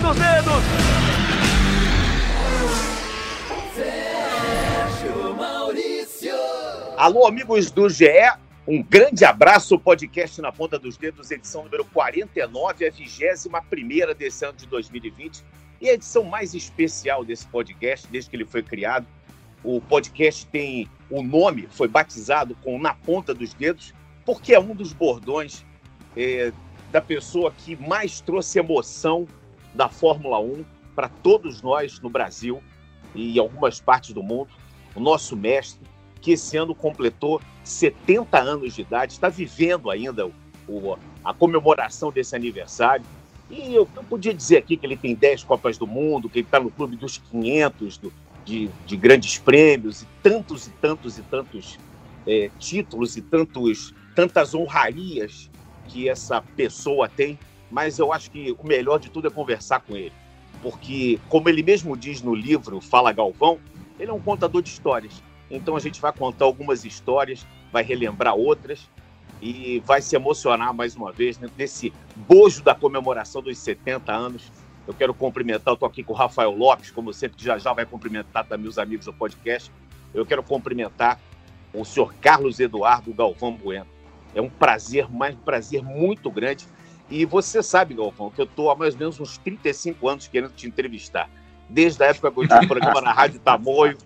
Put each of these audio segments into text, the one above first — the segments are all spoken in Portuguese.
dos dedos. Alô, amigos do GE. Um grande abraço, podcast na ponta dos dedos, edição número 49, a 21 desse ano de 2020 e a edição mais especial desse podcast, desde que ele foi criado. O podcast tem o nome, foi batizado com Na Ponta dos Dedos, porque é um dos bordões é, da pessoa que mais trouxe emoção da Fórmula 1 para todos nós no Brasil e algumas partes do mundo. O nosso mestre, que esse ano completou 70 anos de idade, está vivendo ainda o, o, a comemoração desse aniversário. E eu, eu, podia dizer aqui que ele tem 10 Copas do Mundo, que ele está no clube dos 500, do, de, de, grandes prêmios, e tantos e tantos e tantos é, títulos e tantos, tantas honrarias que essa pessoa tem. Mas eu acho que o melhor de tudo é conversar com ele. Porque, como ele mesmo diz no livro Fala Galvão, ele é um contador de histórias. Então a gente vai contar algumas histórias, vai relembrar outras e vai se emocionar mais uma vez né, nesse bojo da comemoração dos 70 anos. Eu quero cumprimentar, estou aqui com o Rafael Lopes, como sempre, que já já vai cumprimentar também os amigos do podcast. Eu quero cumprimentar o senhor Carlos Eduardo Galvão Bueno. É um prazer, mais um prazer muito grande. E você sabe, Galvão, que eu estou há mais ou menos uns 35 anos querendo te entrevistar. Desde a época que eu tinha um programa na Rádio Tamoio,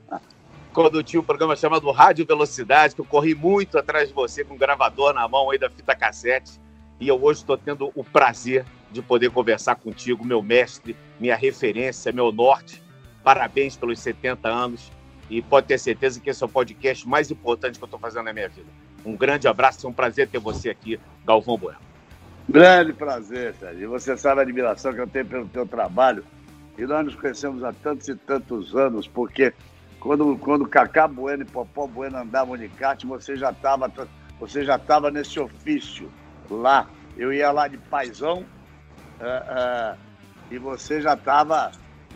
quando eu tinha um programa chamado Rádio Velocidade, que eu corri muito atrás de você com um gravador na mão aí da fita cassete. E eu hoje estou tendo o prazer de poder conversar contigo, meu mestre, minha referência, meu norte. Parabéns pelos 70 anos e pode ter certeza que esse é o podcast mais importante que eu estou fazendo na minha vida. Um grande abraço, é um prazer ter você aqui, Galvão Bueno. Grande prazer, Sérgio. Você sabe a admiração que eu tenho pelo teu trabalho. E nós nos conhecemos há tantos e tantos anos, porque quando, quando Cacá Bueno e Popó Bueno andavam de kart, você já estava você já estava nesse ofício lá. Eu ia lá de paisão uh, uh, e você já estava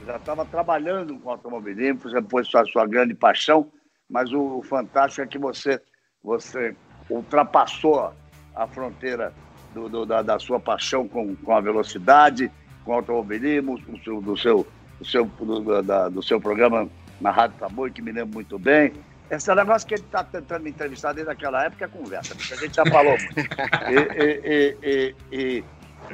já estava trabalhando com automobilismo, você pôs sua, sua grande paixão, mas o, o fantástico é que você, você ultrapassou a fronteira do, do, da, da, sua paixão com, com a velocidade, com o automobilismo, do seu, do seu, do seu, do, da, do seu programa na Rádio Tamoio, que me lembro muito bem. Esse negócio que ele está tentando me entrevistar desde aquela época é conversa, porque a gente já falou. E, e, e,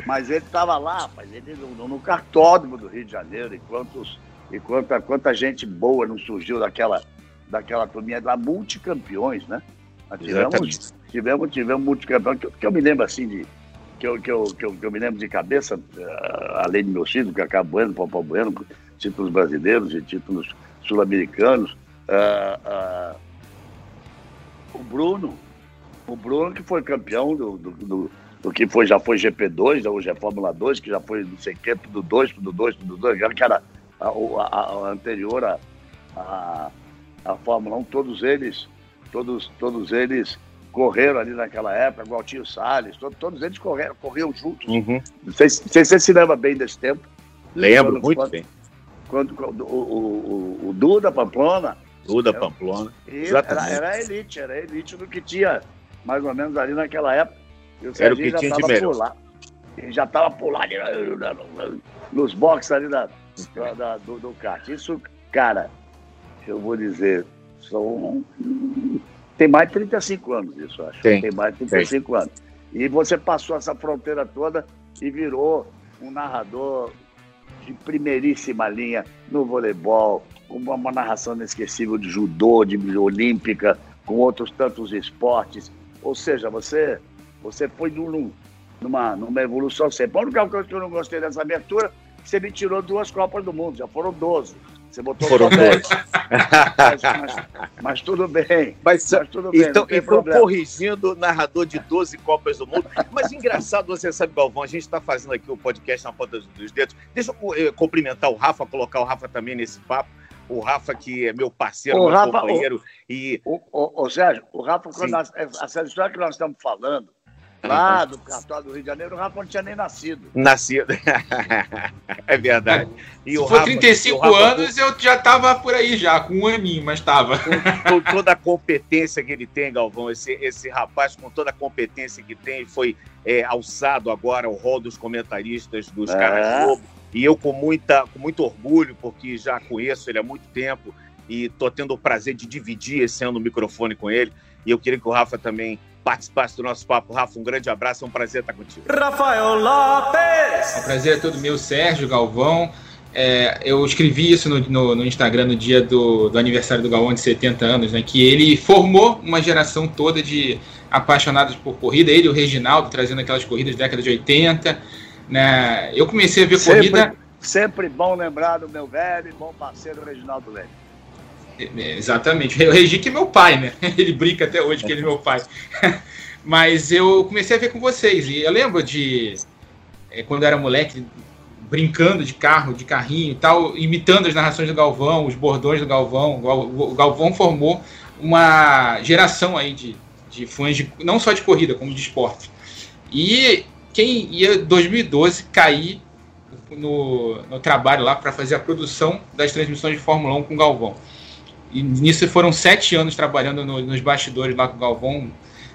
mas ele estava lá, rapaz, ele no, no, cartódromo do Rio de Janeiro, e, quantos, e quanta, quanta gente boa não surgiu daquela, daquela turminha lá, multicampeões, né? tivemos, tivemos, tivemos multicampeões, que, que eu me lembro assim de. Que eu, que, eu, que, eu, que eu me lembro de cabeça, uh, além de meus filhos, Cacá Bueno, Popó Bueno, títulos brasileiros e títulos sul-americanos. Uh, uh, o Bruno, o Bruno que foi campeão do, do, do, do, que foi, já foi GP2, hoje é Fórmula 2, que já foi não sei o que, tudo 2, tudo 2, tudo 2, que era a, a, a anterior à a, a, Fórmula 1, todos eles, todos, todos eles correram ali naquela época, Gualtinho Salles, todos, todos eles correram, corriam juntos. Uhum. Não, sei, se você se lembra bem desse tempo. Lembro, muito quando, bem quando, quando o, o, o, Duda Pamplona. Duda era, Pamplona. Era, era elite, era elite do que tinha mais ou menos ali naquela época. E o era o que tinha de melhor. Lá, ele já estava por lá ali, nos boxes ali da, da, do, do kart. Isso, cara, eu vou dizer, são. Tem mais de 35 anos isso, acho. Tem, tem mais de 35 tem. anos. E você passou essa fronteira toda e virou um narrador de primeiríssima linha no voleibol, com uma narração inesquecível de judô, de olímpica, com outros tantos esportes. Ou seja, você, você foi num, numa, numa evolução sempre. A única coisa que eu não gostei dessa abertura você me tirou duas Copas do Mundo, já foram 12. Você botou Foram dois. Mas, mas, mas, tudo bem. Mas, mas tudo bem. Então, então corrigindo o narrador de 12 Copas do Mundo. Mas engraçado, você sabe, Galvão, a gente está fazendo aqui o podcast na ponta dos dedos. Deixa eu eh, cumprimentar o Rafa, colocar o Rafa também nesse papo. O Rafa, que é meu parceiro, o meu Rafa, companheiro. O, e... o, o, o Sérgio, o Rafa, quando nós, essa história que nós estamos falando, Lá do cartório do Rio de Janeiro, o Rafa não tinha nem nascido. Nascido. é verdade. E Se o for Rafa, 35 Rafa, anos, eu já estava por aí já, com um aninho, mas estava. Com, com, toda a competência que ele tem, Galvão, esse, esse rapaz com toda a competência que tem, foi é, alçado agora ao rol dos comentaristas dos é. caras Globo. E eu, com, muita, com muito orgulho, porque já conheço ele há muito tempo e estou tendo o prazer de dividir esse ano o microfone com ele. E eu queria que o Rafa também participasse do nosso papo. Rafa, um grande abraço, é um prazer estar contigo. Rafael Lopes! É um prazer é todo meu, Sérgio Galvão. É, eu escrevi isso no, no, no, Instagram no dia do, do aniversário do Galvão de 70 anos, né, que ele formou uma geração toda de apaixonados por corrida, ele e o Reginaldo trazendo aquelas corridas da década de 80. Né, eu comecei a ver sempre, corrida. Sempre bom lembrar do meu velho e bom parceiro Reginaldo Leme. Exatamente. O Regi que é meu pai, né? Ele brinca até hoje que ele é meu pai. Mas eu comecei a ver com vocês. E eu lembro de é, quando eu era moleque, brincando de carro, de carrinho e tal, imitando as narrações do Galvão, os bordões do Galvão. O Galvão formou uma geração aí de, de fãs, de, não só de corrida, como de esporte. E quem ia 2012 cair no, no trabalho lá para fazer a produção das transmissões de Fórmula 1 com o Galvão. E nisso foram sete anos trabalhando no, nos bastidores lá com o Galvão.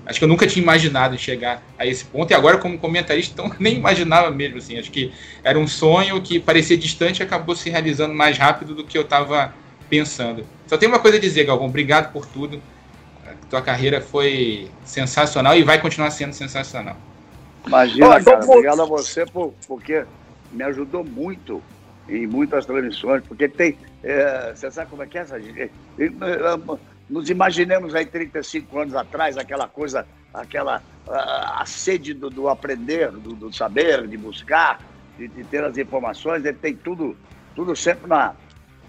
Acho que eu nunca tinha imaginado chegar a esse ponto. E agora, como comentarista, então, nem imaginava mesmo. Assim. Acho que era um sonho que parecia distante e acabou se realizando mais rápido do que eu estava pensando. Só tenho uma coisa a dizer, Galvão. Obrigado por tudo. A tua carreira foi sensacional e vai continuar sendo sensacional. Imagina, cara. Obrigado a você por, porque me ajudou muito em muitas transmissões, porque tem. É, você sabe como é que é essa gente? Nos imaginemos aí 35 anos atrás, aquela coisa, aquela a, a sede do, do aprender, do, do, saber, de buscar, de, de, ter as informações, ele tem tudo, tudo sempre na,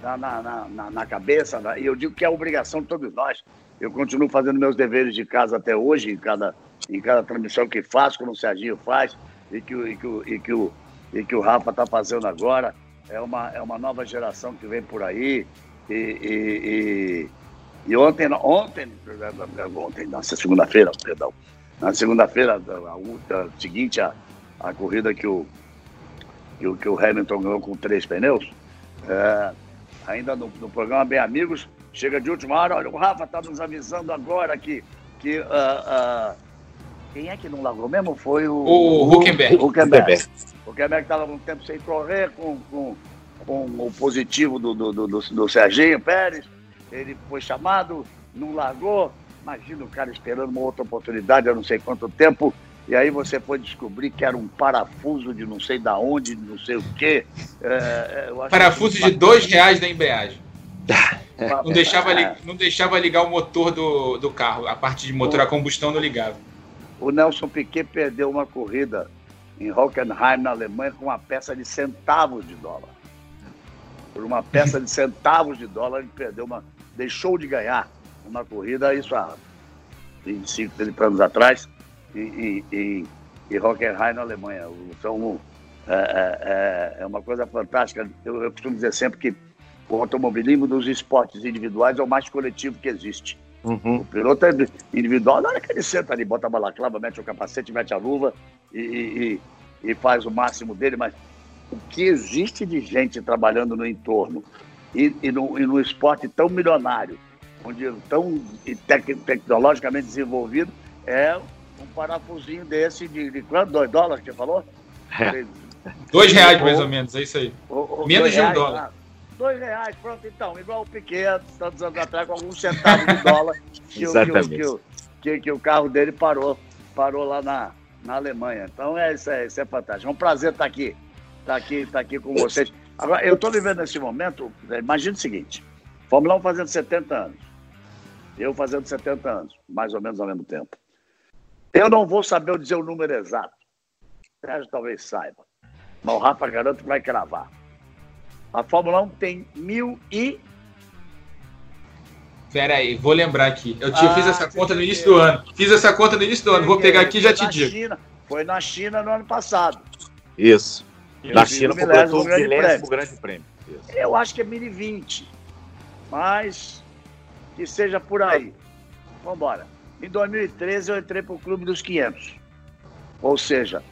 na, na, na, na cabeça, e eu digo que é obrigação de todos nós. Eu continuo fazendo meus deveres de casa até hoje, em cada, em cada transmissão que faço, como o Serginho faz, e que, e que, e que, o, e que o Rafa está fazendo agora é uma, é uma nova geração que vem por aí. E, e, e, e ontem, ontem, ontem, nessa segunda-feira, perdão, na segunda-feira, seguinte, a, a corrida que o, que o, que o Hamilton ganhou com três pneus, é, ainda no, no, programa Bem Amigos, chega de última hora, olha, o Rafa está nos avisando agora que, que uh, uh, quem é que não largou mesmo? Foi o. O Huckenberg. O Huckenberg. Huckenberg estava um tempo sem correr com, com, com o positivo do, do, do, do, Serginho Pérez. Ele foi chamado, não largou. Imagina o cara esperando uma outra oportunidade há não sei quanto tempo. E aí você foi descobrir que era um parafuso de não sei da onde, não sei o quê. É, é parafuso de dois reais da embreagem. Não deixava, não deixava ligar o motor do, do carro, a parte de motor a combustão não ligava. O Nelson Piquet perdeu uma corrida em Hockenheim, na Alemanha, com uma peça de centavos de dólar. Por uma peça de centavos de dólar, ele perdeu uma. deixou de ganhar uma corrida, isso há 25, 30 anos atrás, em, em, em Hockenheim, na Alemanha. Então, é, é, é, é uma coisa fantástica. Eu, eu costumo dizer sempre que o automobilismo dos esportes individuais é o mais coletivo que existe. Uhum. O piloto é individual, na hora que ele senta ali, bota a balaclava, mete o capacete, mete a luva e, e, e faz o máximo dele, mas o que existe de gente trabalhando no entorno e, e, no, e no esporte tão milionário, onde tão tec, tecnologicamente desenvolvido, é um parafusinho desse de, de quanto? Dois dólares que você falou? É. Dois reais, mais ou menos, é isso aí. Menos de um dólar. Dois reais, pronto, então, igual o Piquet, tantos anos atrás, com alguns centavos de dólar, que, o, que, o, que, que, o carro dele parou, parou lá na, na Alemanha. Então, é, isso, é, isso é fantástico. É um prazer estar aqui, estar aqui, estar aqui com vocês. Agora, eu estou vivendo nesse momento, imagina o seguinte, Fórmula 1 fazendo 70 anos, eu fazendo 70 anos, mais ou menos ao mesmo tempo. Eu não vou saber dizer o número exato. Sérgio talvez saiba. Mas o Rafa garanto que vai cravar. A Fórmula 1 tem mil e. Pera aí, vou lembrar aqui. Eu ah, fiz essa conta no início do ano. Fiz essa conta no início do ano. Vou pegar aqui e já te digo. China, foi na China no ano passado. Isso. na China completou o grande, grande Grande Prêmio. Isso. Eu acho que é 1020. Mas que seja por aí. Vamos embora. Em 2013 eu entrei para o Clube dos 500. Ou seja,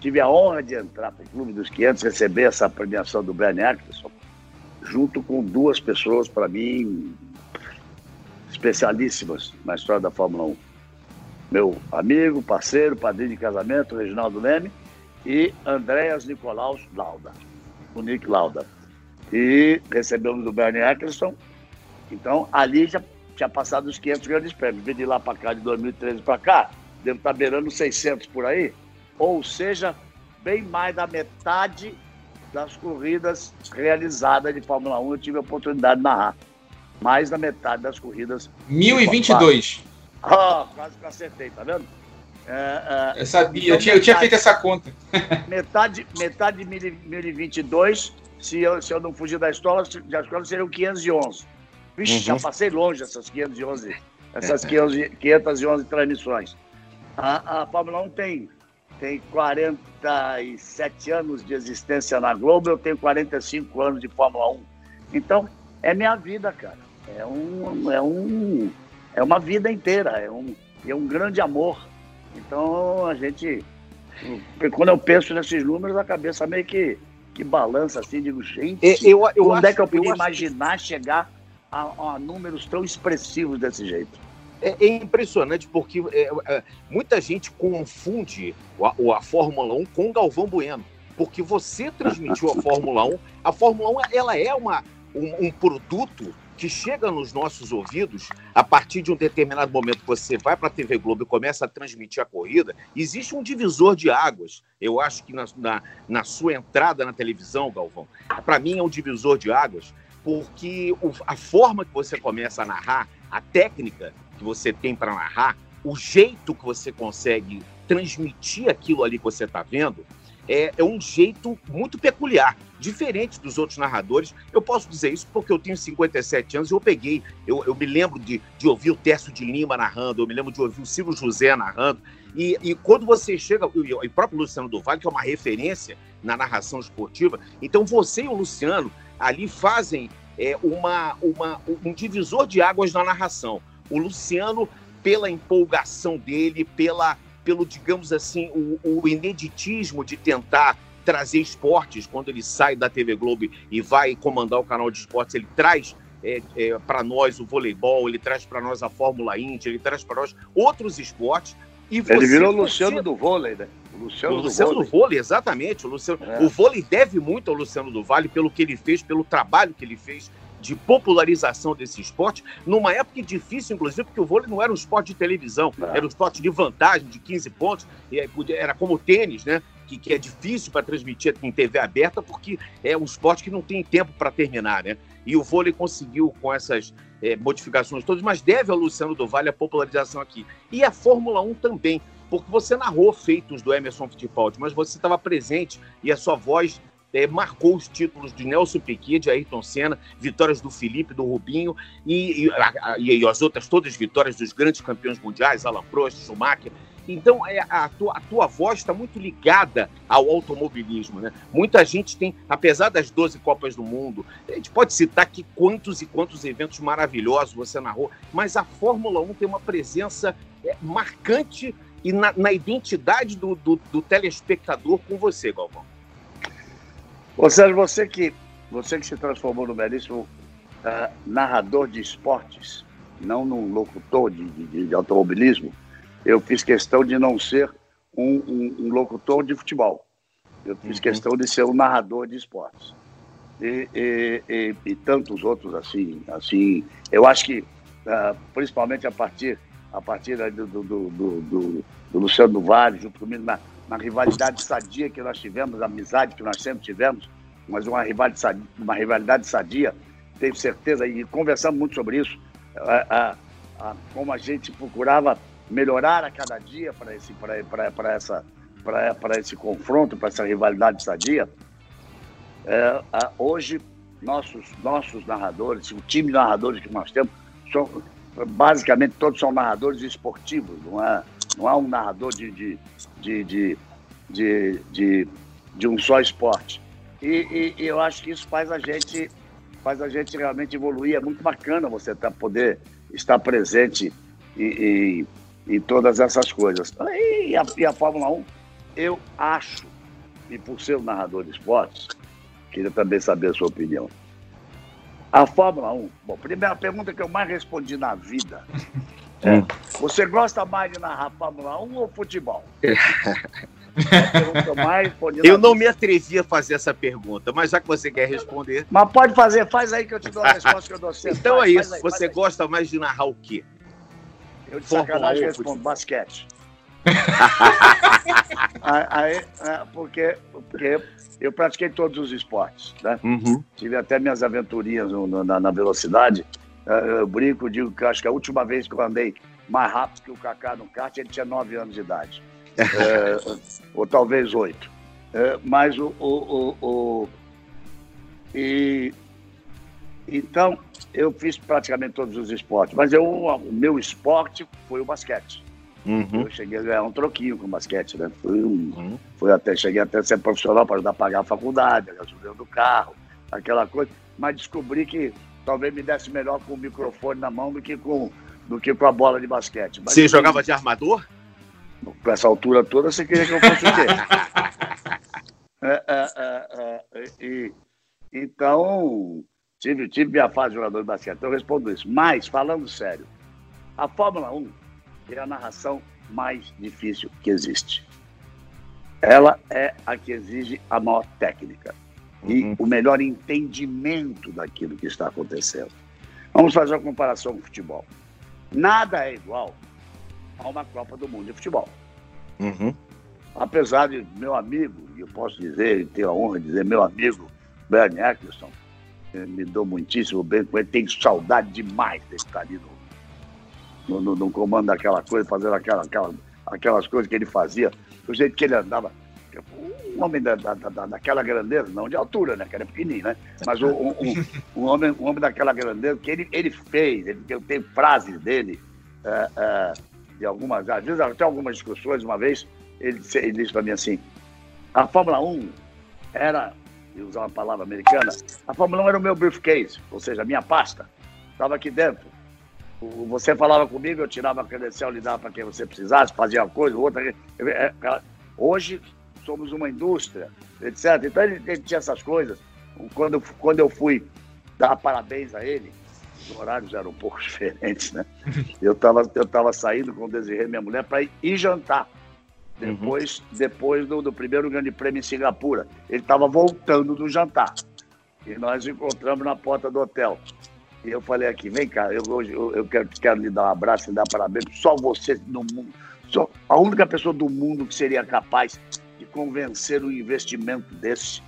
tive a honra de entrar para o Clube dos 500, receber essa premiação do Bernie Eccleston, junto com duas pessoas, para mim, especialíssimas na história da Fórmula 1. Meu amigo, parceiro, padrinho de casamento, Reginaldo Leme, e Andréas Nicolaus Lauda. o Nick Lauda. E recebemos o Bernie Eccleston. Então, ali já tinha passado os 500 grandes prêmios. Vim de lá para cá, de 2013 para cá, devo estar tá beirando 600 por aí. Ou seja, bem mais da metade das corridas realizadas de Fórmula 1 eu tive a oportunidade de narrar. Mais da metade das corridas. 1022. Ah, oh, quase que acertei, tá vendo? É, é, eu sabia, então, eu, tinha, metade, eu tinha feito essa conta. metade, metade de 1022, se eu, se eu não fugir da escola, da escola seriam 511. Vixe, uhum. já passei longe essas 511, essas 511, 511 transmissões. A, a Fórmula 1 tem, tem 47 anos de existência na Globo, eu tenho 45 anos de Fórmula 1. Então, é minha vida, cara. É, um, é, um, é uma vida inteira, é um, é um grande amor então a gente. Quando eu penso nesses números, a cabeça meio que, que balança assim, digo, gente, eu, eu quando é acho, é que eu podia eu imaginar acho... chegar a, a, números tão expressivos desse jeito? É, é impressionante porque é, é, muita gente confunde a, a Fórmula 1 com o Galvão Bueno. Porque você transmitiu a Fórmula 1, a Fórmula 1 ela é uma, um, um produto que chega nos nossos ouvidos a partir de um determinado momento que você vai para a TV Globo e começa a transmitir a corrida, existe um divisor de águas. Eu acho que na, na, na sua entrada na televisão, Galvão, para mim é um divisor de águas, porque o, a forma que você começa a narrar, a técnica que você tem para narrar, o jeito que você consegue transmitir aquilo ali que você está vendo, é, é um jeito muito peculiar diferente dos outros narradores. Eu posso dizer isso porque eu tenho 57 anos e eu peguei, eu, eu me lembro de, de ouvir o Tércio de Lima narrando, eu me lembro de ouvir o Silvio José narrando. E, e quando você chega, e o próprio Luciano do Vale, que é uma referência na narração esportiva, então você e o Luciano ali fazem é, uma, uma, um divisor de águas na narração. O Luciano, pela empolgação dele, pela, pelo, digamos assim, o, o ineditismo de tentar trazer esportes, quando ele sai da TV Globo e vai comandar o canal de esportes, ele traz é, é, para nós o voleibol, ele traz para nós a Fórmula Indy, ele traz para nós outros esportes. E ele virou o Luciano você... do vôlei, né? O Luciano, o do, Luciano vôlei. do vôlei, exatamente. O, Luciano... É. o vôlei deve muito ao Luciano do Vale pelo que ele fez, pelo trabalho que ele fez de popularização desse esporte, numa época difícil, inclusive, porque o vôlei não era um esporte de televisão, era um esporte de vantagem, de 15 pontos, e era como o tênis, né? que, que é difícil para transmitir em TV aberta, porque é um esporte que não tem tempo para terminar, né? E o vôlei conseguiu com essas é, modificações todas, mas deve ao Luciano do Vale a popularização aqui. E a Fórmula 1 também, porque você narrou feitos do Emerson Fittipaldi, mas você estava presente e a sua voz é, marcou os títulos de Nelson Piquet, de Ayrton Senna, vitórias do Felipe, do Rubinho e, e, a, e, as outras todas vitórias dos grandes campeões mundiais, Alain Prost, Schumacher. Então, é, a, tua, a tua voz está muito ligada ao automobilismo. Né? Muita gente tem, apesar das 12 Copas do Mundo, a gente pode citar aqui quantos e quantos eventos maravilhosos você narrou, mas a Fórmula 1 tem uma presença é, marcante e na, na identidade do, do, do, telespectador com você, Galvão. Ô Sérgio, você que, você que se transformou no belíssimo uh, narrador de esportes, não num locutor de, de, de automobilismo, eu fiz questão de não ser um, um, um locutor de futebol. Eu fiz uhum. questão de ser um narrador de esportes. E, e, e, e, tantos outros assim. assim eu acho que, uh, principalmente a partir, a partir do, do, do, do, do Luciano do Vale, junto comigo, na, na rivalidade sadia que nós tivemos, a amizade que nós sempre tivemos, mas uma rivalidade sadia, uma rivalidade sadia tenho certeza, e conversamos muito sobre isso, uh, uh, como a gente procurava melhorar a cada dia para esse, essa, esse confronto, para essa rivalidade sadia. É, hoje, nossos, nossos narradores, o time de narradores que nós temos, são, basicamente todos são narradores esportivos, não é, não há um narrador de, de, de, de, de, de, um só esporte. E, e, eu acho que isso faz a gente faz a gente realmente evoluir. É muito bacana você tá, poder estar presente e, e todas essas coisas. E a, e a Fórmula 1, eu acho, e por ser um narrador de esportes, queria também saber a sua opinião. A Fórmula 1, bom, primeira pergunta que eu mais respondi na vida. É, você gosta mais de narrar Fórmula 1 ou futebol? eu não me atrevi a fazer essa pergunta, mas já que você quer responder. Mas pode fazer, faz aí que eu te dou a resposta que eu dou sempre. Então faz, é isso. Aí, você gosta mais de narrar o quê? Eu de sacanagem respondo basquete. aí, é, porque, porque eu pratiquei todos os esportes, né? Uhum. Tive até minhas aventurinhas no, na, na, velocidade. Eu brinco, digo que acho que a última vez que eu andei mais rápido que o Kaká no kart, ele tinha nove anos de idade. é, ou talvez oito. É, mas o, o, o, o, e então eu fiz praticamente todos os esportes, mas eu, o meu esporte foi o basquete. Uhum. Eu cheguei a ganhar um troquinho com basquete, né? Fui, um, uhum. fui até, cheguei até a ser profissional para ajudar a pagar a faculdade, a gasolina do carro, aquela coisa. Mas descobri que talvez me desse melhor com o microfone na mão do que com, do que com a bola de basquete. Mas, você jogava de armador? Com essa altura toda, você queria que eu fosse o quê? é, é, é, é, e, então, tive, tive minha fase de jogador de basquete, então eu respondo isso. Mas, falando sério, a Fórmula 1 é a narração mais difícil que existe. Ela é a que exige a maior técnica e uhum. o melhor entendimento daquilo que está acontecendo. Vamos fazer uma comparação com o futebol. Nada é igual a uma Copa do Mundo de futebol. Uhum. Apesar de meu amigo, e eu posso dizer, e tenho a honra de dizer, meu amigo Bernie Eccleston, me dou muitíssimo bem com ele, tenho saudade demais de estar ali no, no, no, no comando daquela coisa, fazendo aquela, aquela, aquelas coisas que ele fazia, o jeito que ele andava. Um homem da, da, da, daquela grandeza, não de altura, né? Que era pequenininho, né? Mas um, um, um, homem, um homem daquela grandeza que ele, ele fez, ele, eu tenho frases dele, é, é, de algumas, às vezes até algumas discussões, uma vez, ele, ele disse para mim assim, a Fórmula 1 era, e usar uma palavra americana, a Fórmula 1 era o meu briefcase, ou seja, a minha pasta, estava aqui dentro. Você falava comigo, eu tirava a credencial, lhe dava para quem você precisasse, fazia uma coisa, outra. É, hoje somos uma indústria, etc. Então ele, ele tinha essas coisas. Quando, quando eu fui dar parabéns a ele, os horários eram um pouco diferentes, né? Eu estava eu tava saindo com o Desirê, minha mulher, para ir, jantar. Uhum. Depois, uhum. depois do, do primeiro grande prêmio em Singapura. Ele estava voltando do jantar. E nós encontramos na porta do hotel. E eu falei aqui, vem cá, eu, hoje eu, eu quero, quero lhe dar um abraço e dar parabéns. Só você no mundo, só a única pessoa do mundo que seria capaz convencer um investimento desse,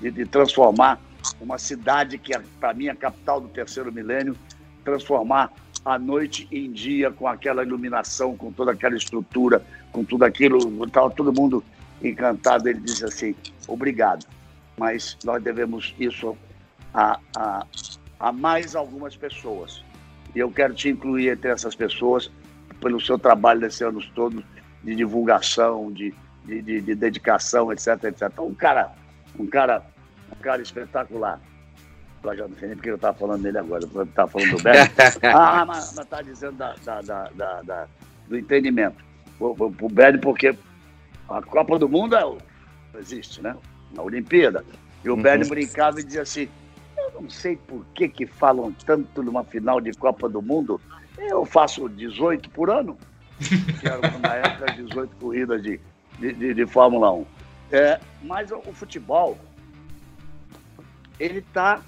de, de transformar uma cidade que, é, para mim, é a capital do terceiro milênio, transformar a noite em dia com aquela iluminação, com toda aquela estrutura, com tudo aquilo. Estava todo mundo encantado. Ele disse assim: obrigado, mas nós devemos isso a, a a mais algumas pessoas. E eu quero te incluir entre essas pessoas pelo seu trabalho desses anos todos de divulgação, de, de, de, de dedicação, etc, etc. Então, um cara, um cara, um cara espetacular. Eu não sei nem porque eu estava falando dele agora, eu estava falando do Beto. ah, mas está dizendo da, da, da, do entendimento. O, o, o Bernie, porque a Copa do Mundo é o, existe, né? Na Olimpíada. E o uhum. Bernie brincava e dizia assim: não sei por que, que falam tanto numa final de Copa do Mundo. Eu faço 18 por ano, que era na época 18 corridas de, de, de, de Fórmula 1. É, mas o, o futebol, ele está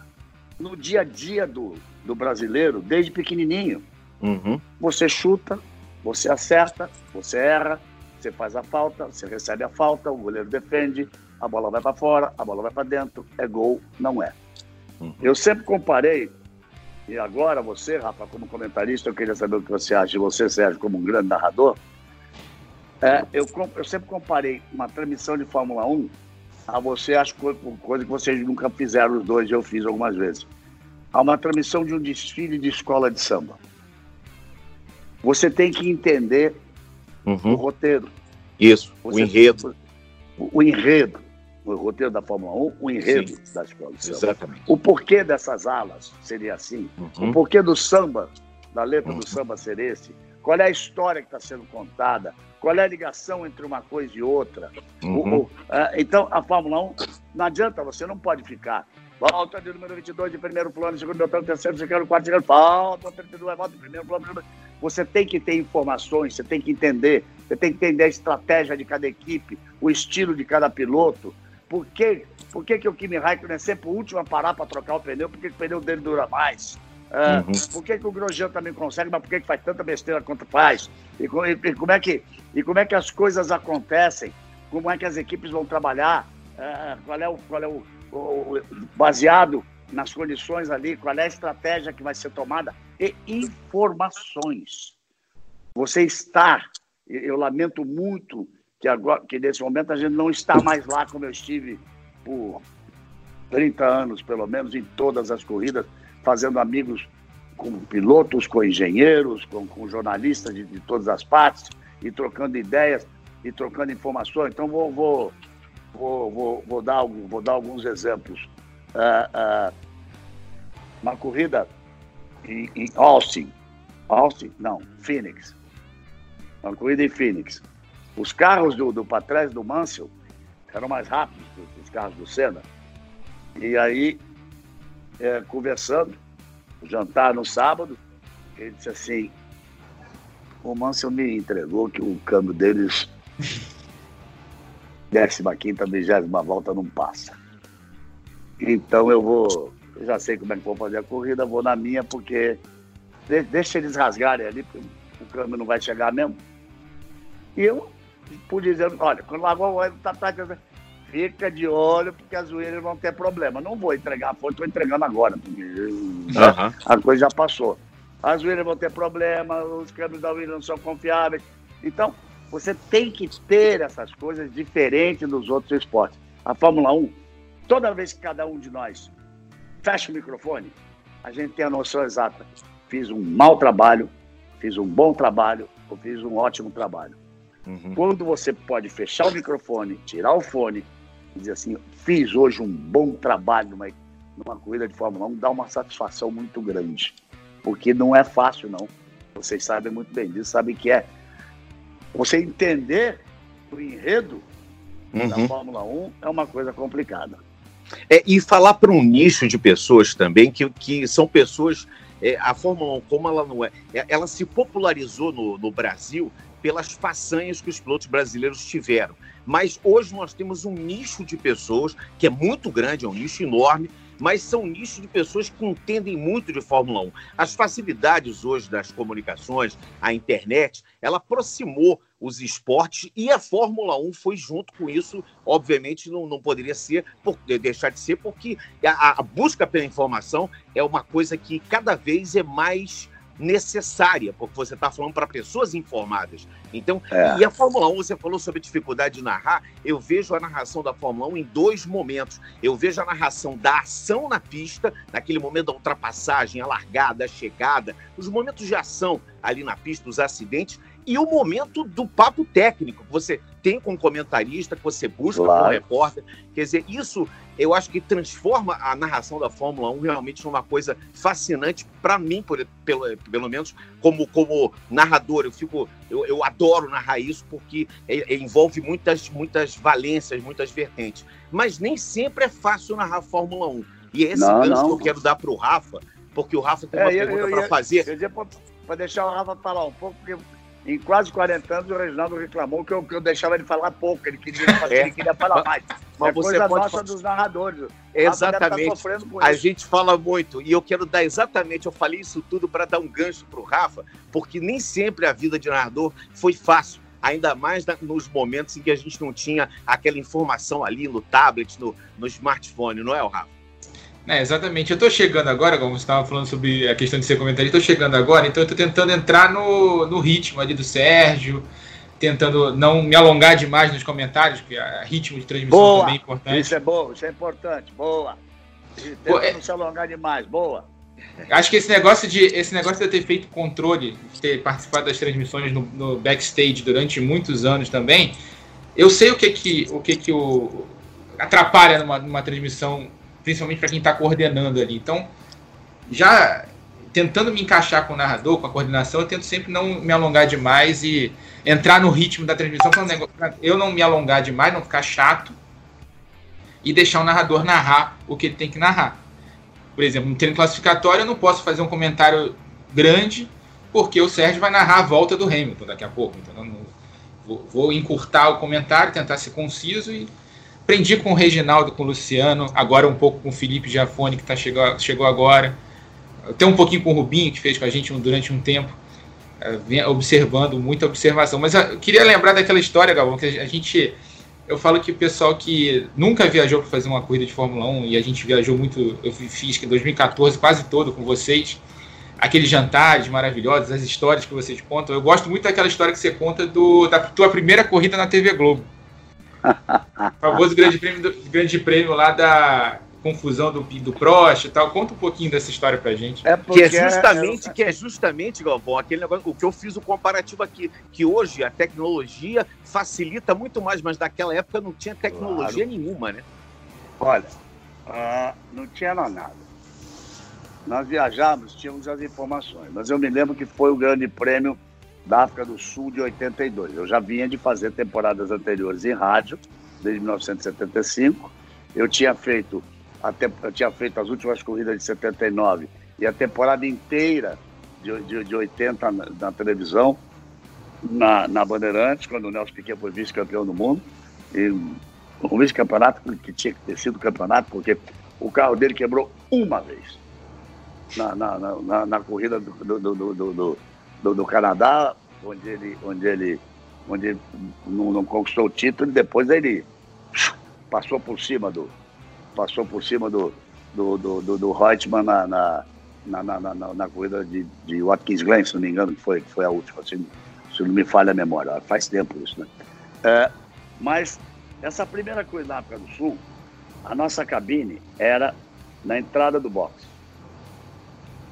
no dia a dia do, do brasileiro desde pequenininho. Uhum. Você chuta, você acerta, você erra, você faz a falta, você recebe a falta, o goleiro defende, a bola vai para fora, a bola vai para dentro, é gol, não é. Uhum. Eu sempre comparei, e agora você, Rafa, como comentarista, eu queria saber o que você acha de você, Sérgio, como um grande narrador. É, eu, eu sempre comparei uma transmissão de Fórmula 1 a você, acho coisa que vocês nunca fizeram os dois, eu fiz algumas vezes. A uma transmissão de um desfile de escola de samba. Você tem que entender uhum. o roteiro. Isso, você, o enredo. O, o enredo o roteiro da Fórmula 1, o enredo Sim, da escola de samba. Exatamente. O porquê dessas alas seria assim, uhum. o porquê do samba, da letra uhum. do samba ser esse, qual é a história que está sendo contada, qual é a ligação entre uma coisa e outra. Uhum. O, o, uh, então, a Fórmula 1, não adianta, você não pode ficar. Volta de número 22 de primeiro plano, segundo plano, terceiro, segundo, quarto, segundo, falta 32, volta de primeiro plano. Você tem que ter informações, você tem que entender, você tem que entender a estratégia de cada equipe, o estilo de cada piloto. Por que, por que, que o Kimi Raikkonen é sempre o último a parar para trocar o pneu? Por que, que o pneu dele dura mais? É, uhum. Por que, que o Grosjean também consegue, mas por que, que faz tanta besteira quanto faz? E, e, e, como é que, e como é que as coisas acontecem? Como é que as equipes vão trabalhar? É, qual é, o, qual é o, o, baseado nas condições ali, qual é a estratégia que vai ser tomada? E informações. Você está, eu lamento muito que, agora, que nesse momento a gente não está mais lá como eu estive por 30 anos, pelo menos, em todas as corridas fazendo amigos com pilotos, com engenheiros, com, com jornalistas de, de, todas as partes, e trocando ideias e trocando informações. Então, vou, vou, vou, vou, vou dar, vou dar alguns exemplos. Uh, uh, uma corrida em, em, Austin, Austin, não, Phoenix. Uma corrida em Phoenix. Os carros do, do para trás do Mansell eram mais rápidos que os carros do Senna. E aí é, conversando, jantar no sábado, ele disse assim, o Mansell me entregou que o câmbio deles, 15ª, 20 volta não passa. Então eu vou, eu já sei como é que vou fazer a corrida, vou na minha, porque deixa eles rasgarem ali, porque o câmbio não vai chegar mesmo. E eu pude dizer, olha, quando largou o óleo, tá, tá, tá, fica de olho, porque as zoeiras vão ter problema. Não vou entregar a fonte, estou entregando agora, porque uhum. a coisa já passou. As zoeiras vão ter problema, os câmbios da Williams não são confiáveis. Então, você tem que ter essas coisas diferentes dos outros esportes. A Fórmula 1, toda vez que cada um de nós fecha o microfone, a gente tem a noção exata. Fiz um mau trabalho, fiz um bom trabalho ou fiz um ótimo trabalho. Uhum. Quando você pode fechar o microfone, tirar o fone dizer assim, fiz hoje um bom trabalho numa, numa corrida de Fórmula 1, dá uma satisfação muito grande. Porque não é fácil, não. Vocês sabem muito bem disso, sabem que é. Você entender o enredo uhum. da Fórmula 1 é uma coisa complicada. É, e falar para um nicho de pessoas também, que, que são pessoas. É, a Fórmula 1, como ela não é, é ela se popularizou no, no Brasil pelas façanhas que os pilotos brasileiros tiveram. Mas hoje nós temos um nicho de pessoas que é muito grande, é um nicho enorme, mas são nichos de pessoas que entendem muito de Fórmula 1. As facilidades hoje das comunicações, a internet, ela aproximou os esportes e a Fórmula 1 foi junto com isso. Obviamente, não, não poderia ser, por, deixar de ser, porque a, a busca pela informação é uma coisa que cada vez é mais necessária, porque você está falando para pessoas informadas. Então, é. e a Fórmula 1, você falou sobre a dificuldade de narrar, eu vejo a narração da Fórmula 1 em dois momentos. Eu vejo a narração da ação na pista, naquele momento da ultrapassagem, a largada, a chegada, os momentos de ação ali na pista, os acidentes, e o momento do papo técnico que você tem com o comentarista, que você busca claro. com o repórter. Quer dizer, isso eu acho que transforma a narração da Fórmula 1 realmente numa coisa fascinante para mim, por, pelo, pelo menos como, como narrador. Eu fico, eu, eu adoro narrar isso porque é, é, envolve muitas, muitas valências, muitas vertentes. Mas nem sempre é fácil narrar a Fórmula 1. E é esse não, gancho não. que eu quero dar para o Rafa, porque o Rafa tem uma é, pergunta para fazer. Para deixar o Rafa falar um pouco, porque em quase 40 anos, o Reginaldo reclamou que eu, que eu deixava ele falar pouco, ele queria, é. ele queria falar mais. Mas é você coisa pode... nossa dos narradores. Exatamente. A gente fala muito. E eu quero dar exatamente, eu falei isso tudo para dar um gancho para o Rafa, porque nem sempre a vida de narrador foi fácil. Ainda mais nos momentos em que a gente não tinha aquela informação ali no tablet, no, no smartphone, não é, Rafa? É, exatamente. Eu estou chegando agora, como você estava falando sobre a questão de ser comentarista, estou chegando agora, então eu estou tentando entrar no, no ritmo ali do Sérgio, tentando não me alongar demais nos comentários, porque a ritmo de transmissão boa. também é importante. Isso é bom, isso é importante, boa. Tentando é... não se alongar demais, boa. Acho que esse negócio de esse negócio de eu ter feito controle, de ter participado das transmissões no, no backstage durante muitos anos também, eu sei o que que o que que o atrapalha numa, numa transmissão principalmente para quem está coordenando ali. Então, já tentando me encaixar com o narrador, com a coordenação, eu tento sempre não me alongar demais e entrar no ritmo da transmissão, para eu não me alongar demais, não ficar chato e deixar o narrador narrar o que ele tem que narrar. Por exemplo, no treino classificatório eu não posso fazer um comentário grande porque o Sérgio vai narrar a volta do Hamilton daqui a pouco. Então, não, Vou, vou encurtar o comentário, tentar ser conciso e aprendi com o Reginaldo, com o Luciano, agora um pouco com o Felipe Giafone, que tá, chegou, chegou agora, até um pouquinho com o Rubinho, que fez com a gente durante um tempo, uh, observando, muita observação. Mas eu queria lembrar daquela história, Galvão, que a gente eu falo que o pessoal que nunca viajou para fazer uma corrida de Fórmula 1 e a gente viajou muito, eu fiz que em 2014 quase todo com vocês, aqueles jantares maravilhosos, as histórias que vocês contam. Eu gosto muito daquela história que você conta do, da tua primeira corrida na TV Globo. O famoso grande prêmio, do, grande prêmio lá da confusão do, do Prost e tal. Conta um pouquinho dessa história pra gente. É que é justamente, é... que é justamente, Galvão, aquele negócio, o que eu fiz o comparativo aqui, que hoje a tecnologia facilita muito mais, mas naquela época não tinha tecnologia claro. nenhuma, né? Olha, uh, não tinha nada. Nós viajávamos, tínhamos as informações, mas eu me lembro que foi o grande prêmio da África do Sul de 82. Eu já vinha de fazer temporadas anteriores em rádio, desde 1975. Eu tinha feito até, eu tinha feito as últimas corridas de 79 e a temporada inteira de, de, de 80 na, na, televisão, na, na Bandeirantes, quando o Nelson Piquet foi vice-campeão do mundo. E um vice-campeonato que tinha que ter sido campeonato, porque o carro dele quebrou uma vez na, na, na, na corrida do, do, do, do, do, Canadá, onde ele, onde ele, onde ele não, não conquistou o título, e depois ele passou por cima do, passou por cima do, do, do, do, do Reutemann na, na, na, na, na, na corrida de, de Watkins Glen, se não me engano, que foi, foi a última, se, se não me falha a memória. Faz tempo isso, né? É, mas essa primeira corrida na África do Sul, a nossa cabine era na entrada do box.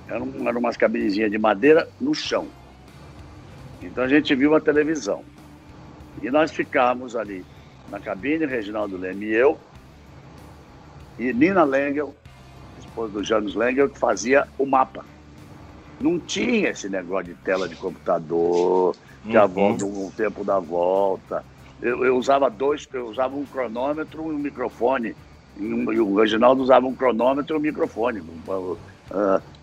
Eram, eram umas cabinezinhas de madeira no chão. Então a gente viu a televisão. E nós ficamos ali na cabine, Reginaldo Leme e eu, e Nina Lengel, esposa do Janus Lengel, que fazia o mapa. Não tinha esse negócio de tela de computador, que uhum. a volta, o tempo da volta. Eu, eu, usava dois, eu usava um cronômetro e um microfone. E, um, e o Reginaldo usava um cronômetro e um microfone. Uh, uh,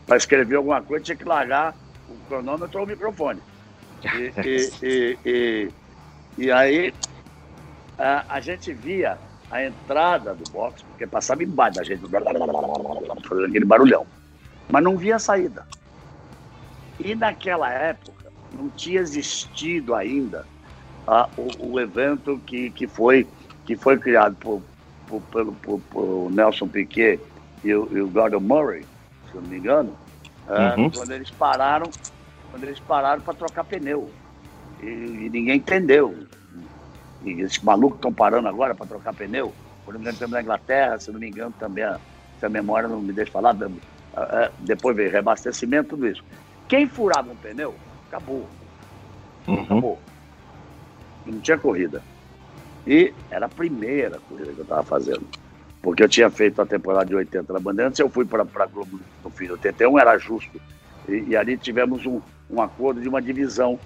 Para escrever alguma coisa, tinha que largar o cronômetro ou o microfone. E, e, e, e aí a gente via a entrada do box, porque passava embaixo da gente, fazendo aquele barulhão. Mas não via saída. E naquela época não tinha existido ainda o, evento que, que, foi, que foi criado por, pelo por, Nelson Piquet e o, Gordon Murray, se eu não me engano, ah, uhum. quando eles pararam, quando eles pararam para trocar pneu. E, e ninguém entendeu e esses malucos estão parando agora para trocar pneu. Por exemplo, na Inglaterra, se não me engano, também, se a memória não me deixa falar, depois veio reabastecimento, tudo isso. Quem furava um pneu, acabou. Uhum. Acabou. Não tinha corrida. E era a primeira corrida que eu estava fazendo. Porque eu tinha feito a temporada de 80 na Bandeirantes, eu fui para a Globo no fim de 81, era justo. E, e ali tivemos um, um acordo de uma divisão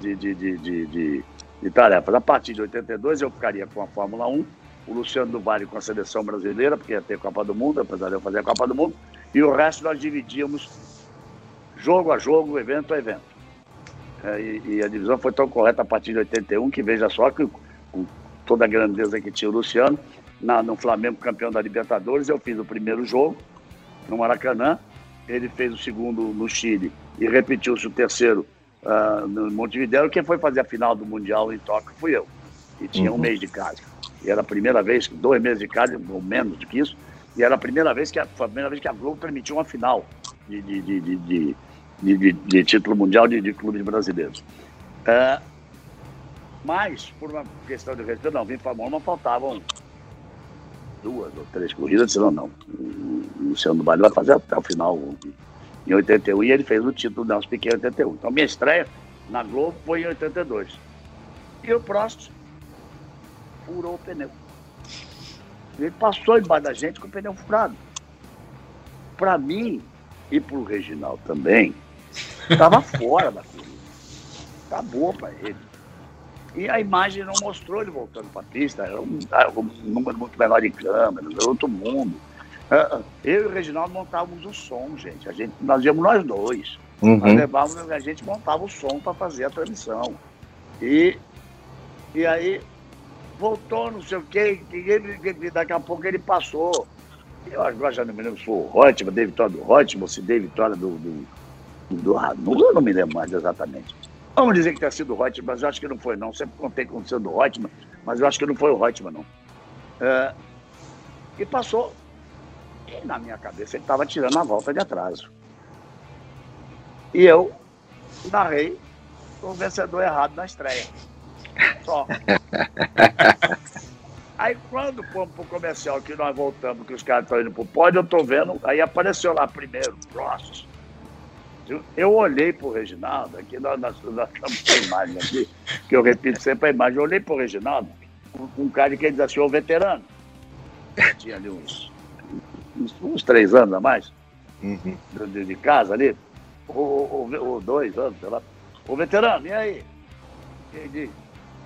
de, de, de, de de tarefas. A partir de 82 eu ficaria com a Fórmula 1, o Luciano do Vale com a seleção brasileira, porque ia ter Copa do Mundo, apesar de eu fazer a Copa do Mundo, e o resto nós dividíamos jogo a jogo, evento a evento. É, e, e, a divisão foi tão correta a partir de 81 que veja só que com toda a grandeza que tinha o Luciano, na, no Flamengo campeão da Libertadores, eu fiz o primeiro jogo no Maracanã, ele fez o segundo no Chile e repetiu-se o terceiro uh, no Montevideo, quem foi fazer a final do Mundial em Tóquio fui eu. E tinha uhum. um mês de casa. E era a primeira vez, dois meses de casa, ou menos do que isso, e era a primeira vez que a, a primeira vez que a Globo permitiu uma final de, de, de, de, de, título mundial de, clubes brasileiros. Uh, mas, por uma questão de respeito, não, vim para a Mônaco, faltavam duas ou três corridas, senão não. O Luciano do Baile vai fazer até o final em 81 e ele fez o título do Nelson Piquet em 81. Então minha estreia na Globo foi em 82. E o Prost furou o pneu. Ele passou embaixo da gente com o pneu furado. Para mim e para o Reginaldo também, estava fora da corrida. Acabou para ele. E a imagem não mostrou ele voltando para a pista. Era um, um número muito menor de câmeras, era outro mundo. É, eu e o Reginaldo montávamos o som, gente. A gente nós íamos nós dois. Uhum. Nós levávamos, a gente montava o som para fazer a transmissão. E E aí voltou, não sei o quê, e ele, daqui a pouco ele passou. Eu agora já não me lembro se foi o Reutemann, dei vitória do Reutemann, se dei vitória do, do, do, eu não me lembro mais exatamente. Vamos dizer que tenha sido o Reutemann, mas eu acho que não foi, não. Sempre contei com o do Reutemann, mas eu acho que não foi o Reutemann, não. É, e passou. Na minha cabeça ele estava tirando a volta de atraso. E eu narrei o vencedor errado na estreia. Só. Aí quando fomos pro comercial, que nós voltamos, que os caras estão indo pro pódio, eu tô vendo, aí apareceu lá primeiro, Prost. Eu, eu olhei pro Reginaldo, aqui nós, nós, nós estamos com a imagem aqui, que eu repito sempre a imagem, eu olhei pro Reginaldo, um, um cara que ele diz assim, ô veterano. Tinha ali uns, uns, três anos a mais, uhum. de, de, casa ali, ou, ou, ou dois anos, sei lá. Ô veterano, e aí? Ele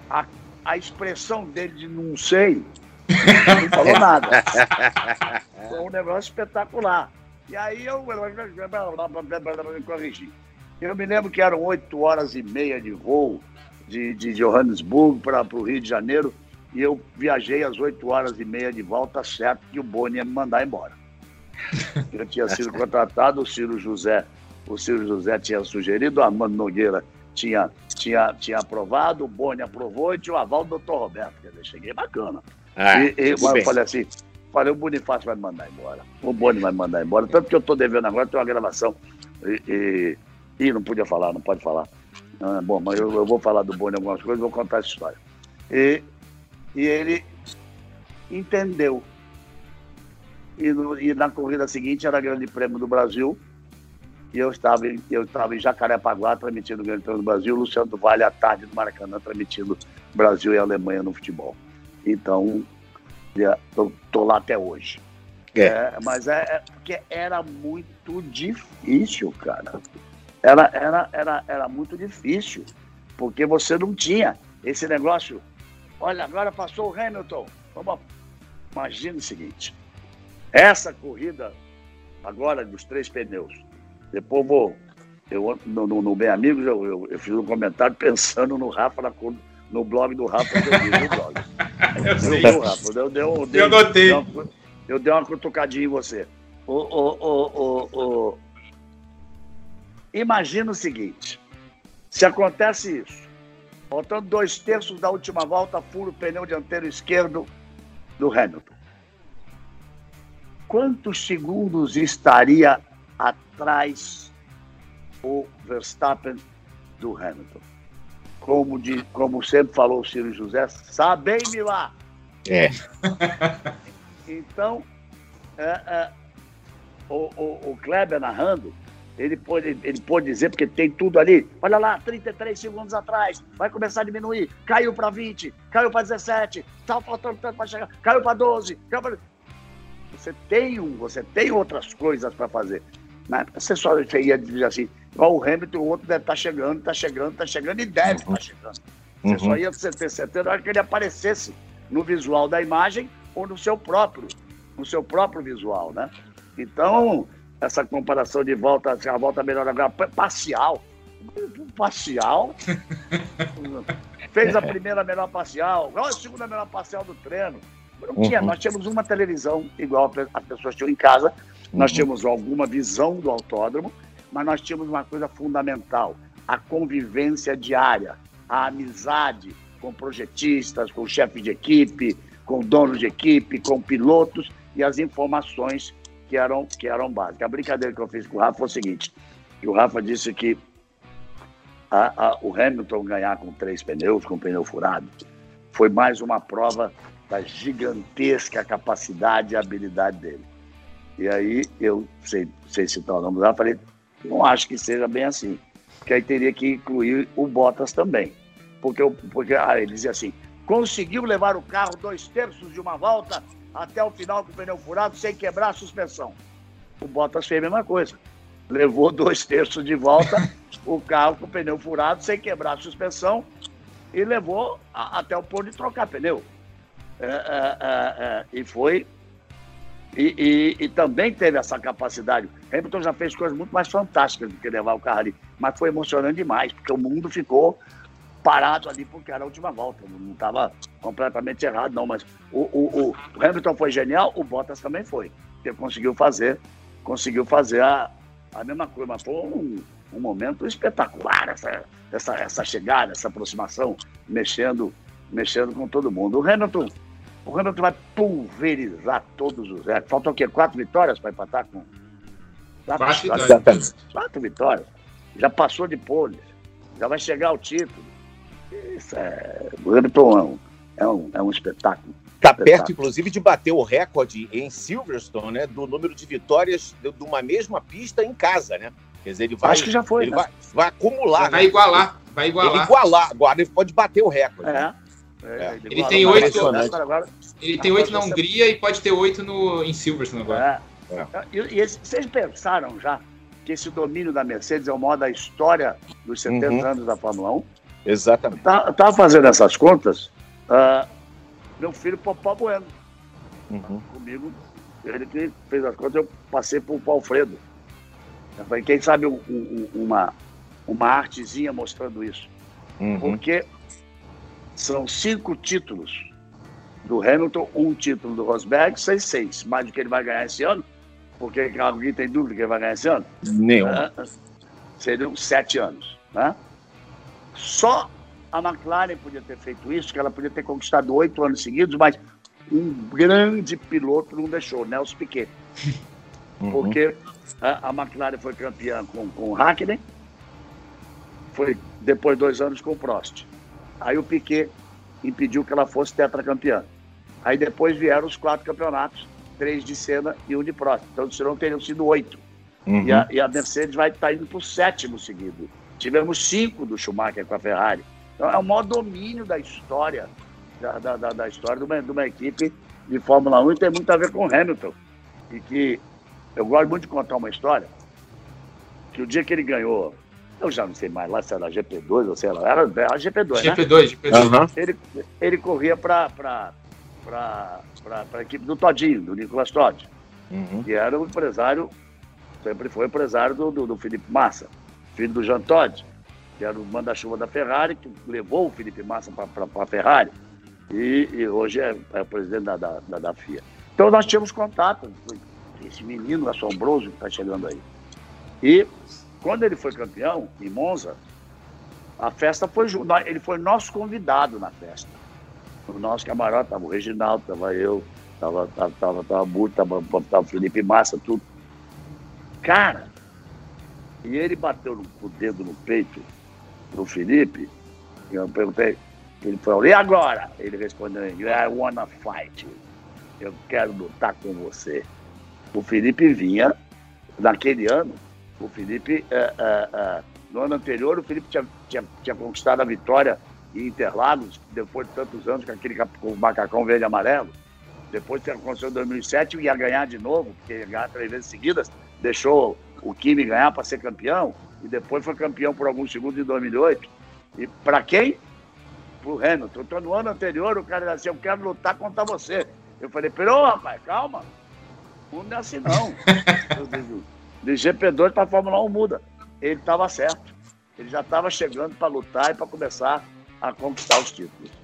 a, a expressão dele de não sei, não falou nada. Foi um negócio espetacular. E aí eu corrigi. Eu me lembro que eram oito horas e meia de voo de, de Johannesburgo para o Rio de Janeiro e eu viajei às oito horas e meia de volta, certo que o Boni ia me mandar embora. Eu tinha sido contratado, o Ciro José, o Ciro José tinha sugerido, o Armando Nogueira tinha, tinha, tinha aprovado, o Boni aprovou e tinha o aval do doutor Roberto. Quer dizer, cheguei bacana. Ah, e, e eu falei assim, falei, o Bonifácio vai me mandar embora. O Boni vai me mandar embora. Tanto que eu estou devendo agora, tem uma gravação. E, e, e, não podia falar, não pode falar. Ah, bom, mas eu, eu, vou falar do Boni algumas coisas, vou contar essa história. E, e ele entendeu. E, no, e na corrida seguinte era Grande Prêmio do Brasil, e eu estava, em, eu estava em Jacarepaguá transmitindo o Grande Prêmio do Brasil, Luciano do Vale à tarde do Maracanã transmitindo Brasil e Alemanha no futebol. Então, estou lá até hoje. É. É, mas é, é, porque era muito difícil, cara. Era, era, era, era muito difícil, porque você não tinha esse negócio. Olha, agora passou o Hamilton. Vamos, imagina o seguinte: essa corrida agora dos três pneus depois vou. Eu, no, no, no Bem Amigos, eu, eu, eu, fiz um comentário pensando no Rafa, na, no blog do Rafa que eu vi no blog. eu sei. Eu, Rafa, eu, eu, eu, eu notei. Eu dei uma cutucadinha em você. O, o, o, o, Imagina o seguinte: se acontece isso, faltando dois terços da última volta, furo o pneu dianteiro esquerdo do Hamilton. Quantos segundos estaria atrás o Verstappen do Hamilton. Como, de, como sempre falou o Ciro José, sabem-me lá. É. então, é, é, o, o, o Kleber narrando, ele pode, ele pode dizer, porque tem tudo ali. Olha lá, 33 segundos atrás, vai começar a diminuir. Caiu para 20, caiu para 17, está faltando tanto para chegar, caiu para 12. Caiu pra... Você tem um, você tem outras coisas para fazer. Na época você só você ia dizer assim, igual o Hamilton, o outro deve estar tá chegando, está chegando, está chegando e deve estar uhum. tá chegando. Você uhum. só ia ter certeza na hora que ele aparecesse no visual da imagem ou no seu próprio, no seu próprio visual, né? Então, essa comparação de volta, a volta melhor agora, parcial, parcial, fez a primeira melhor parcial, a segunda melhor parcial do treino. Não tinha, uhum. nós tínhamos uma televisão igual as pessoas tinham em casa, nós uhum. tínhamos alguma visão do autódromo, mas nós tínhamos uma coisa fundamental: a convivência diária, a amizade com projetistas, com chefes de equipe, com donos de equipe, com pilotos e as informações que eram, que eram básicas. A brincadeira que eu fiz com o Rafa foi o seguinte: que o Rafa disse que a, a, o Hamilton ganhar com três pneus, com pneu furado, foi mais uma prova da gigantesca capacidade e habilidade dele. E aí eu, sei, sei citar o nome dela, falei, não acho que seja bem assim. Porque aí teria que incluir o Bottas também. Porque, porque ah, ele dizia assim, conseguiu levar o carro dois terços de uma volta até o final com o pneu furado sem quebrar a suspensão. O Bottas fez a mesma coisa. Levou dois terços de volta o carro com o pneu furado sem quebrar a suspensão e levou a, até o ponto de trocar pneu. É, é, é, e foi e, e, e, também teve essa capacidade. Hamilton já fez coisas muito mais fantásticas do que levar o carro ali, mas foi emocionante demais, porque o mundo ficou parado ali porque era a última volta. Não estava completamente errado, não. Mas o, o, o, Hamilton foi genial, o Bottas também foi. Ele conseguiu fazer, conseguiu fazer a, a mesma coisa. Mas foi um, um momento espetacular essa, essa, essa chegada, essa aproximação, mexendo, mexendo com todo mundo. O Hamilton, o Hamilton vai pulverizar todos os recordes. Faltam o quê? Quatro vitórias para empatar com. Quatro, Quatro vitórias. Quatro vitórias. Já passou de pole. Já vai chegar ao título. Isso é. O Hamilton é um, é um, é um espetáculo. Está perto, inclusive, de bater o recorde em Silverstone, né? Do número de vitórias de, de uma mesma pista em casa, né? Quer dizer, ele vai. Acho que já foi. Ele né? vai, vai, acumular. Vai né? igualar. Vai igualar. Ele igualar. Agora ele pode bater o recorde. É. é. Ele, ele tem oito. Ele tem oito na Hungria e pode ter oito no, em Silverstone agora. É. É. E, e vocês pensaram já que esse domínio da Mercedes é o maior da história dos 70 uhum. anos da Fórmula 1? Exatamente. Eu estava fazendo essas contas. Uh, meu filho Popó Bueno. Uhum. Comigo, ele que fez as contas, eu passei para o Alfredo. Eu falei, quem sabe um, um, uma, uma artezinha mostrando isso. Uhum. Porque são cinco títulos do Hamilton, um título do Rosberg, seis, seis. Mais do que ele vai ganhar esse ano. Porque alguém tem dúvida que ele vai ganhar esse ano? Nenhum. Uh, seriam sete anos. Né? Só a McLaren podia ter feito isso, que ela podia ter conquistado oito anos seguidos, mas um grande piloto não deixou, Nelson Piquet. Uhum. Porque a, a, McLaren foi campeã com, com o Hackney, foi depois dois anos com o Prost. Aí o Piquet impediu que ela fosse tetracampeã. Aí depois vieram os quatro campeonatos, três de Senna e um de Prost. Então, senão teriam sido oito. Uhum. E, a, e, a, Mercedes vai estar tá indo para o sétimo seguido. Tivemos cinco do Schumacher com a Ferrari. Então, é o maior domínio da história, da, da, da, da história de uma, de uma, equipe de Fórmula 1 e tem muito a ver com o Hamilton. E que eu gosto muito de contar uma história, que o dia que ele ganhou, eu já não sei mais lá se era GP2 ou sei lá, era, era GP2, né? GP2, GP2. Uhum. Ele, ele corria para a equipe do Todinho, do Nicolas Todd, uhum. que era o empresário, sempre foi empresário do, do, do Felipe Massa, filho do Jean Todd que era o manda-chuva da Ferrari, que levou o Felipe Massa para a Ferrari, e, e, hoje é, é o presidente da, da, da, da, FIA. Então nós tínhamos contato, esse menino assombroso que está chegando aí. E quando ele foi campeão, em Monza, a festa foi ele foi nosso convidado na festa. O nosso camarote, estava o Reginaldo, estava eu, estava tava, tava, tava, tava, tava o Felipe Massa, tudo. Cara, e ele bateu no, o dedo no peito do Felipe, eu perguntei, ele falou, e agora? Ele respondeu I wanna fight. Eu quero lutar com você. O Felipe vinha, naquele ano, o Felipe, é, é, é, no ano anterior, o Felipe tinha, tinha, tinha, conquistado a vitória em Interlagos, depois de tantos anos com aquele com o macacão verde e amarelo. Depois que aconteceu em 2007, ia ganhar de novo, porque ia ganhar três vezes seguidas, deixou o Kimi ganhar para ser campeão e depois foi campeão por alguns segundos em 2008. E para quem? Para o Hamilton. Então, no ano anterior, o cara disse assim: Eu quero lutar contra você. Eu falei: Peraí, rapaz, calma. Não é assim, não. de GP2 para Fórmula 1 muda. Ele estava certo. Ele já estava chegando para lutar e para começar a conquistar os títulos.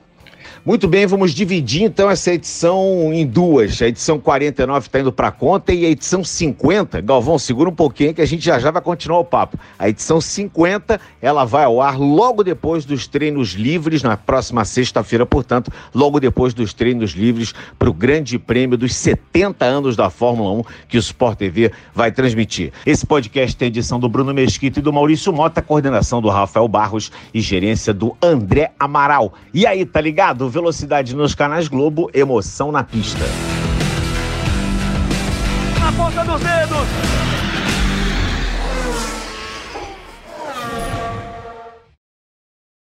Muito bem, vamos dividir então essa edição em duas. A edição 49 está indo para conta e a edição 50, Galvão, segura um pouquinho que a gente já já vai continuar o papo. A edição 50, ela vai ao ar logo depois dos treinos livres, na próxima sexta-feira, portanto, logo depois dos treinos livres para o Grande Prêmio dos 70 anos da Fórmula 1 que o Sport TV vai transmitir. Esse podcast tem edição do Bruno Mesquita e do Maurício Mota, coordenação do Rafael Barros e gerência do André Amaral. E aí, tá ligado? Velocidade nos canais Globo, emoção na pista. Na ponta dos dedos.